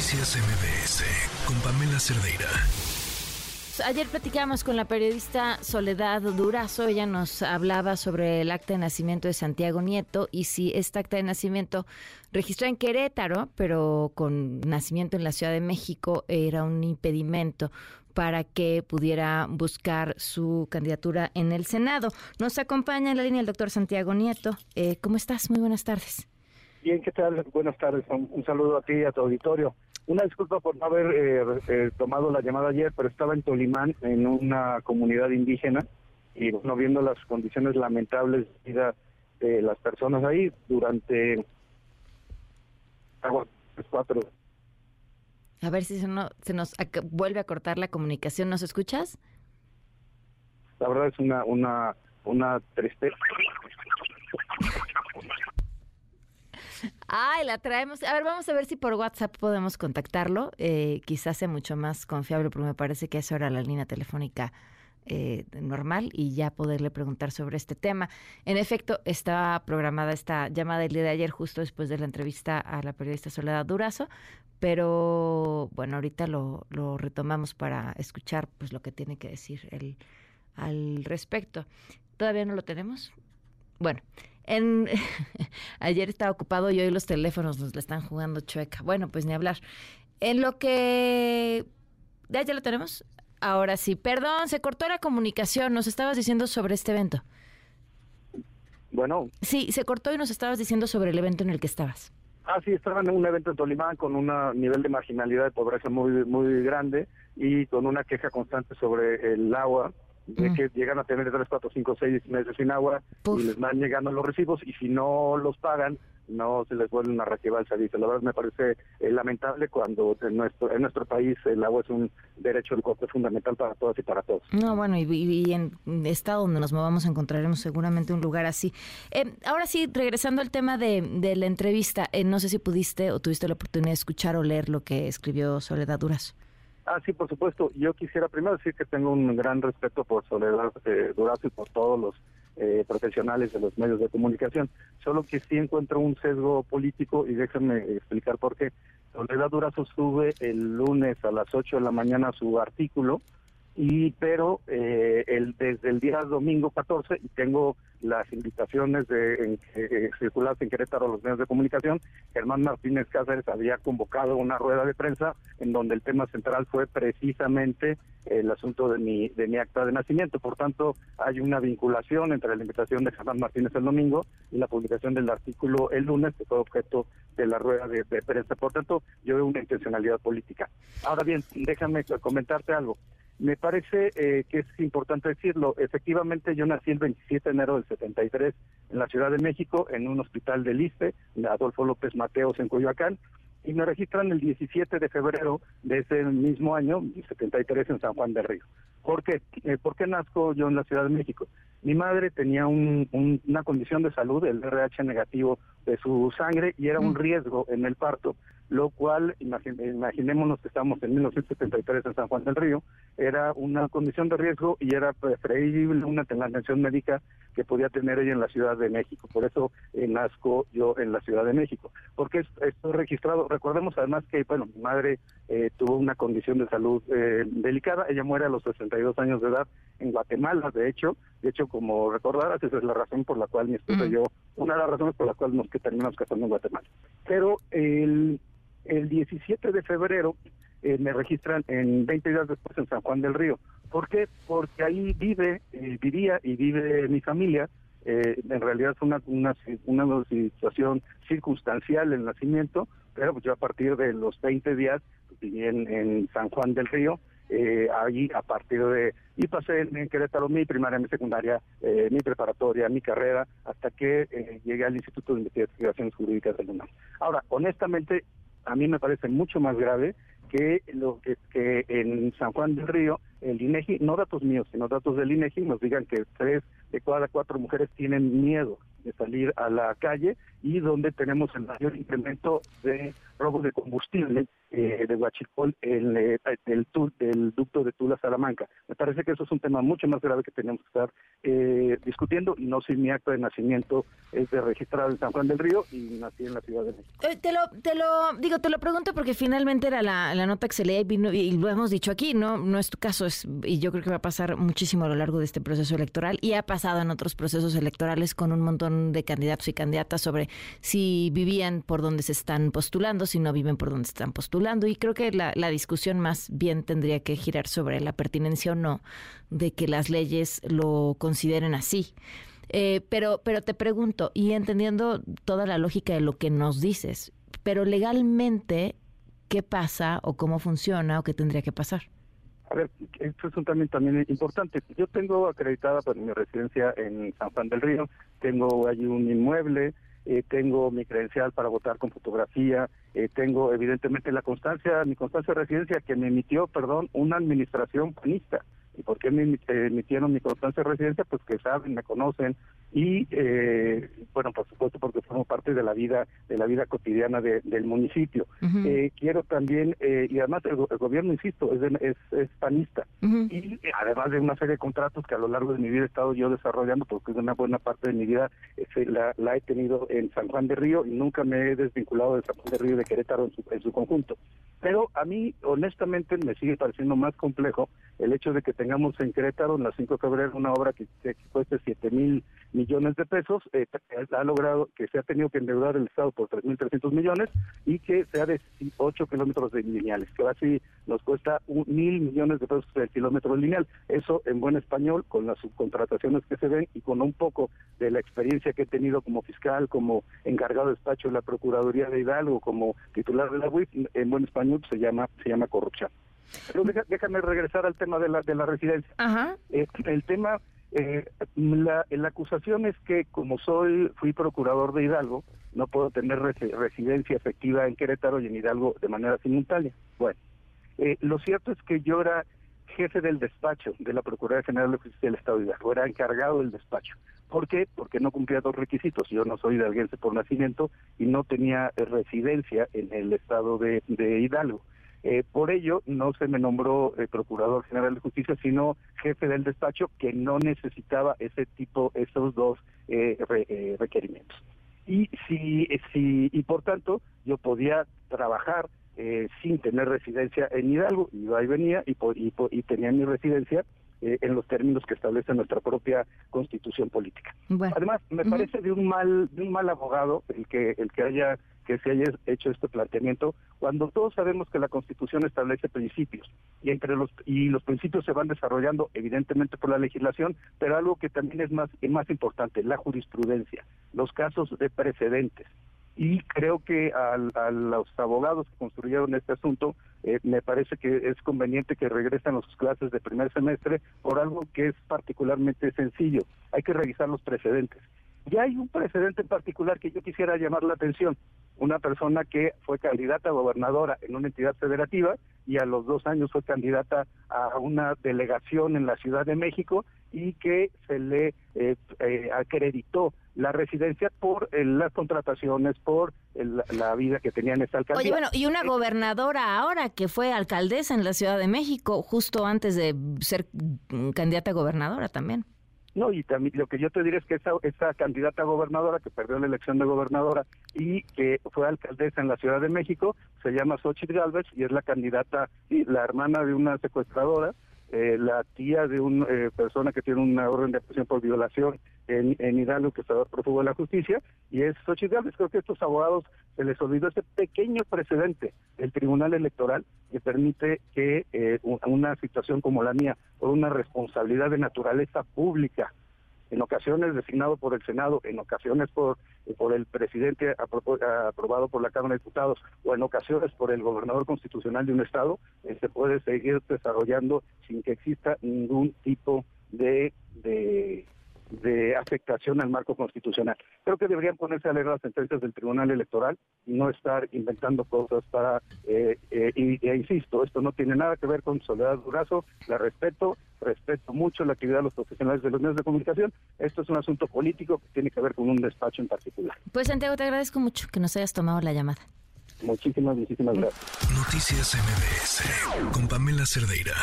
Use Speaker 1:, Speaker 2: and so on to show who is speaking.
Speaker 1: Noticias MBS con Pamela Cerdeira.
Speaker 2: Ayer platicamos con la periodista Soledad Durazo. Ella nos hablaba sobre el acta de nacimiento de Santiago Nieto y si este acta de nacimiento registrada en Querétaro, pero con nacimiento en la Ciudad de México, era un impedimento para que pudiera buscar su candidatura en el Senado. Nos acompaña en la línea el doctor Santiago Nieto. Eh, ¿Cómo estás? Muy buenas tardes.
Speaker 3: Bien, ¿qué tal? Buenas tardes. Un, saludo a ti y a tu auditorio. Una disculpa por no haber eh, eh, tomado la llamada ayer, pero estaba en Tolimán, en una comunidad indígena, y no viendo las condiciones lamentables de vida de las personas ahí durante cuatro.
Speaker 2: A ver si se, se nos vuelve a cortar la comunicación. ¿Nos escuchas?
Speaker 3: La verdad es una, una, una tristeza.
Speaker 2: Ay, la traemos. A ver, vamos a ver si por WhatsApp podemos contactarlo. Eh, quizás sea mucho más confiable, pero me parece que eso era la línea telefónica eh, normal y ya poderle preguntar sobre este tema. En efecto, estaba programada esta llamada el día de ayer, justo después de la entrevista a la periodista Soledad Durazo, pero bueno, ahorita lo, lo retomamos para escuchar pues lo que tiene que decir él al respecto. ¿Todavía no lo tenemos? Bueno, en, ayer estaba ocupado y hoy los teléfonos nos le están jugando chueca. Bueno, pues ni hablar. En lo que... ¿Ya, ya lo tenemos? Ahora sí. Perdón, se cortó la comunicación. Nos estabas diciendo sobre este evento.
Speaker 3: Bueno.
Speaker 2: Sí, se cortó y nos estabas diciendo sobre el evento en el que estabas.
Speaker 3: Ah, sí, estaba en un evento en Tolimán con un nivel de marginalidad y pobreza muy, muy grande y con una queja constante sobre el agua de mm. que llegan a tener 3, 4, 5, 6 meses sin agua y les van llegando los recibos y si no los pagan no se les vuelve a reactivar el servicio. La verdad me parece eh, lamentable cuando en nuestro en nuestro país el agua es un derecho de corte fundamental para todas y para todos.
Speaker 2: No, bueno, y, en estado donde nos movamos encontraremos seguramente un lugar así. Eh, ahora sí, regresando al tema de, de la entrevista, eh, no sé si pudiste o tuviste la oportunidad de escuchar o leer lo que escribió Soledad Duras.
Speaker 3: Ah, sí, por supuesto. Yo quisiera primero decir que tengo un gran respeto por Soledad eh, Durazo y por todos los eh, profesionales de los medios de comunicación. Solo que sí encuentro un sesgo político y déjenme explicar por qué. Soledad Durazo sube el lunes a las 8 de la mañana su artículo y pero eh, el, desde el día domingo 14 tengo las invitaciones de en, eh, en Querétaro los medios de comunicación, Germán Martínez Cáceres había convocado una rueda de prensa en donde el tema central fue precisamente el asunto de mi, de mi acta de nacimiento. Por tanto, hay una vinculación entre la invitación de Germán Martínez el domingo y la publicación del artículo el lunes, que fue objeto de la rueda de, de prensa. Por tanto, yo veo una intencionalidad política. Ahora bien, déjame comentarte algo. Me parece eh, que es importante decirlo. Efectivamente, yo nací el 27 de enero del 73 en la Ciudad de México, en un hospital del ISPE, de Adolfo López Mateos, en Coyoacán, y me registran el 17 de febrero de ese mismo año, 73, en San Juan del Río. ¿Por qué? Eh, ¿Por qué nazco yo en la Ciudad de México? Mi madre tenía una condición de salud, el RH negativo de su sangre, y era un riesgo en el parto lo cual, imaginémonos que estamos en 1973 en San Juan del Río, era una condición de riesgo y era preferible una atención médica que podía tener ella en la Ciudad de México. Por eso eh, nazco yo en la Ciudad de México. Porque esto registrado, recordemos además que, bueno, mi madre eh, tuvo una condición de salud eh, delicada, ella muere a los 62 años de edad en Guatemala, de hecho, de hecho, como recordarás, esa es la razón por la cual mi esposa y yo, una de las razones por las cuales nos que terminamos casando en Guatemala. Pero el 17 de febrero eh, me registran en 20 días después en San Juan del Río. ¿Por qué? Porque ahí vive, eh, vivía y vive mi familia. Eh, en realidad es una, una, una situación circunstancial el nacimiento, pero pues yo a partir de los 20 días viví en, San Juan del Río. Eh, ahí a partir de y pasé en, Querétaro mi primaria, mi secundaria, mi preparatoria, mi carrera, hasta que llegué al Instituto de Investigaciones Jurídicas del UNAM. Ahora, honestamente, a mí me parece mucho más grave que lo que, que en San Juan del Río el INEGI, no datos míos, sino datos del INEGI, nos digan que tres de cada cuatro mujeres tienen miedo de salir a la calle y donde tenemos el mayor incremento de robos de combustible eh, de Huachicol en eh, el, del ducto de Tula Salamanca. Me parece que eso es un tema mucho más grave que tenemos que estar eh, discutiendo y no si mi acto de nacimiento es de registrado en San Juan del Río y nací en la Ciudad de México.
Speaker 2: Eh, te lo, te lo digo, te lo pregunto porque finalmente era la, la nota que se leía y, vino, y lo hemos dicho aquí, no, no es tu caso, es y yo creo que va a pasar muchísimo a lo largo de este proceso electoral y ha pasado en otros procesos electorales con un montón de candidatos y candidatas sobre si vivían por donde se están postulando, si no viven por donde se están postulando y creo que la, la discusión más bien tendría que girar sobre la pertinencia o no de que las leyes lo consideren así. Eh, pero, pero te pregunto, y entendiendo toda la lógica de lo que nos dices, pero legalmente, ¿qué pasa o cómo funciona o qué tendría que pasar?
Speaker 3: A ver, esto es un también, también importante. Yo tengo acreditada pues, mi residencia en San Juan del Río, tengo allí un inmueble, eh, tengo mi credencial para votar con fotografía, eh, tengo evidentemente la constancia, mi constancia de residencia que me emitió, perdón, una administración panista. ¿Y por qué me emitieron mi constancia de residencia? Pues que saben, me conocen y, eh, bueno, por supuesto, porque formo parte de la vida de la vida cotidiana del municipio. eh, quiero también, eh, y además el, gobierno, insisto, es, es, es, panista. Y además de una serie de contratos que a lo largo de mi vida he estado yo desarrollando, porque una buena parte de mi vida eh, la, la, he tenido en San Juan de Río y nunca me he desvinculado de San Juan de Río de Querétaro en su, en su conjunto. Pero a mí, honestamente, me sigue pareciendo más complejo el hecho de que tengamos en Querétaro, en la 5 de febrero, una obra que, que cueste 7 mil millones de pesos, eh, ha logrado que se ha tenido que endeudar el Estado por 3.300 millones y que sea de 8 kilómetros de lineales, que así nos cuesta un, mil millones de pesos el kilómetro lineal. Eso en buen español, con las subcontrataciones que se ven y con un poco de la experiencia que he tenido como fiscal, como encargado de despacho de la Procuraduría de Hidalgo, como titular de la UIF, en buen español se llama se llama corrupción. Pero déjame regresar al tema de la de la residencia. Eh, el tema eh, la, la, acusación es que como soy fui procurador de Hidalgo, no puedo tener residencia efectiva en Querétaro y en Hidalgo de manera simultánea. Bueno, eh, lo cierto es que yo era jefe del despacho de la Procuraduría General de Justicia del Estado de Hidalgo, era encargado del despacho. ¿Por qué? Porque no cumplía dos requisitos. Yo no soy hidalguense por nacimiento y no tenía residencia en el estado de, de Hidalgo. Eh, por ello, no se me nombró eh, Procurador General de Justicia, sino jefe del despacho que no necesitaba ese tipo, esos dos eh, eh requerimientos. Y, si, si, y por tanto, yo podía trabajar eh, sin tener residencia en Hidalgo, y venía y, y, y tenía mi residencia eh, en los términos que establece nuestra propia constitución política. Además, me parece de un mal de un mal abogado el que el que haya que se haya hecho este planteamiento cuando todos sabemos que la Constitución establece principios y entre los y los principios se van desarrollando evidentemente por la legislación, pero algo que también es más más importante, la jurisprudencia, los casos de precedentes y creo que a, los abogados que construyeron este asunto eh, me parece que es conveniente que regresen a sus clases de primer semestre por algo que es particularmente sencillo. Hay que revisar los precedentes. Ya hay un precedente en particular que yo quisiera llamar la atención. Una persona que fue candidata a gobernadora en una entidad federativa y a los dos años fue candidata a una delegación en la Ciudad de México y que se le eh, eh, acreditó la residencia por eh, las contrataciones, por la vida que tenía en esta alcaldía.
Speaker 2: Oye, bueno, y una gobernadora ahora que fue alcaldesa en la Ciudad de México, justo antes de ser candidata a gobernadora también.
Speaker 3: No, y también lo que yo te diré es que esa, esa candidata gobernadora que perdió la elección de gobernadora y que fue alcaldesa en la Ciudad de México, se llama Xochitl Galvez y es la candidata y la hermana de una secuestradora eh, la tía de una eh, persona que tiene una orden de prisión por violación en, en Hidalgo que está prófugo de la justicia y es Xochitl Creo que a estos abogados se les olvidó ese pequeño precedente del Tribunal Electoral que permite que eh, una situación como la mía, por una responsabilidad de naturaleza pública, en ocasiones designado por el Senado, en ocasiones por, por el presidente aprobado por la Cámara de Diputados o en ocasiones por el gobernador constitucional de un estado, eh, se puede seguir desarrollando sin que exista ningún tipo de, de de afectación al marco constitucional. Creo que deberían ponerse a leer las sentencias del Tribunal Electoral y no estar inventando cosas para, eh, eh, y, e insisto, esto no tiene nada que ver con Soledad Durazo, la respeto, respeto mucho la actividad de los profesionales de los medios de comunicación, esto es un asunto político que tiene que ver con un despacho en particular.
Speaker 2: Pues Santiago, te agradezco mucho que nos hayas tomado la llamada.
Speaker 3: Muchísimas, muchísimas gracias.
Speaker 1: Noticias MBS con Pamela Cerdeira.